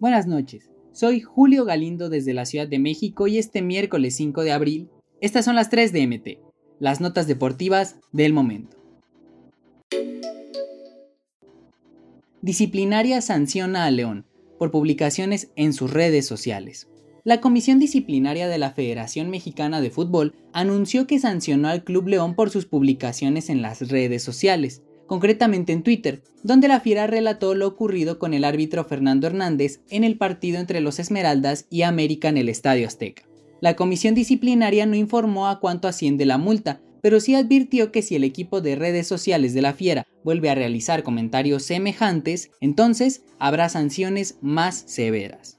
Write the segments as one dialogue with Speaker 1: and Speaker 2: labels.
Speaker 1: Buenas noches, soy Julio Galindo desde la Ciudad de México y este miércoles 5 de abril, estas son las 3 de MT, las notas deportivas del momento. Disciplinaria sanciona a León por publicaciones en sus redes sociales. La Comisión Disciplinaria de la Federación Mexicana de Fútbol anunció que sancionó al Club León por sus publicaciones en las redes sociales, concretamente en Twitter, donde la Fiera relató lo ocurrido con el árbitro Fernando Hernández en el partido entre los Esmeraldas y América en el Estadio Azteca. La comisión disciplinaria no informó a cuánto asciende la multa, pero sí advirtió que si el equipo de redes sociales de la Fiera vuelve a realizar comentarios semejantes, entonces habrá sanciones más severas.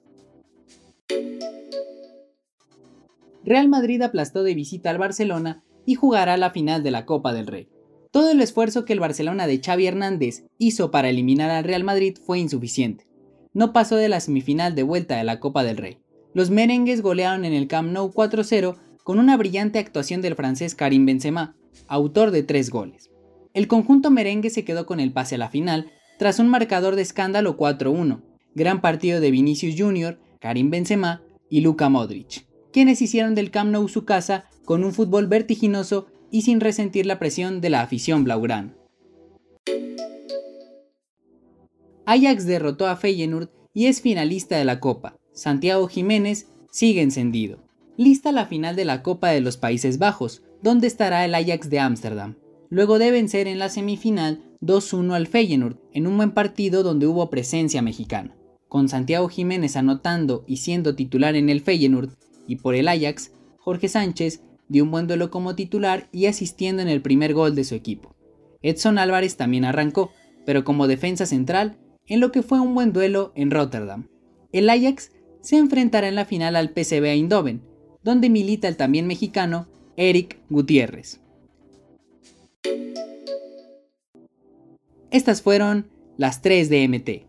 Speaker 1: Real Madrid aplastó de visita al Barcelona y jugará la final de la Copa del Rey. Todo el esfuerzo que el Barcelona de Xavi Hernández hizo para eliminar al Real Madrid fue insuficiente. No pasó de la semifinal de vuelta de la Copa del Rey. Los merengues golearon en el Camp Nou 4-0 con una brillante actuación del francés Karim Benzema, autor de tres goles. El conjunto merengue se quedó con el pase a la final tras un marcador de escándalo 4-1, gran partido de Vinicius Jr., Karim Benzema y Luka Modric, quienes hicieron del Camp Nou su casa con un fútbol vertiginoso y sin resentir la presión de la afición blaugrana. Ajax derrotó a Feyenoord y es finalista de la Copa. Santiago Jiménez sigue encendido. Lista la final de la Copa de los Países Bajos, donde estará el Ajax de Ámsterdam. Luego de vencer en la semifinal 2-1 al Feyenoord, en un buen partido donde hubo presencia mexicana. Con Santiago Jiménez anotando y siendo titular en el Feyenoord, y por el Ajax, Jorge Sánchez dio un buen duelo como titular y asistiendo en el primer gol de su equipo. Edson Álvarez también arrancó, pero como defensa central, en lo que fue un buen duelo en Rotterdam. El Ajax se enfrentará en la final al PSV Eindhoven, donde milita el también mexicano Eric Gutiérrez. Estas fueron las 3 de MT.